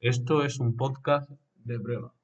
Esto es un podcast de prueba.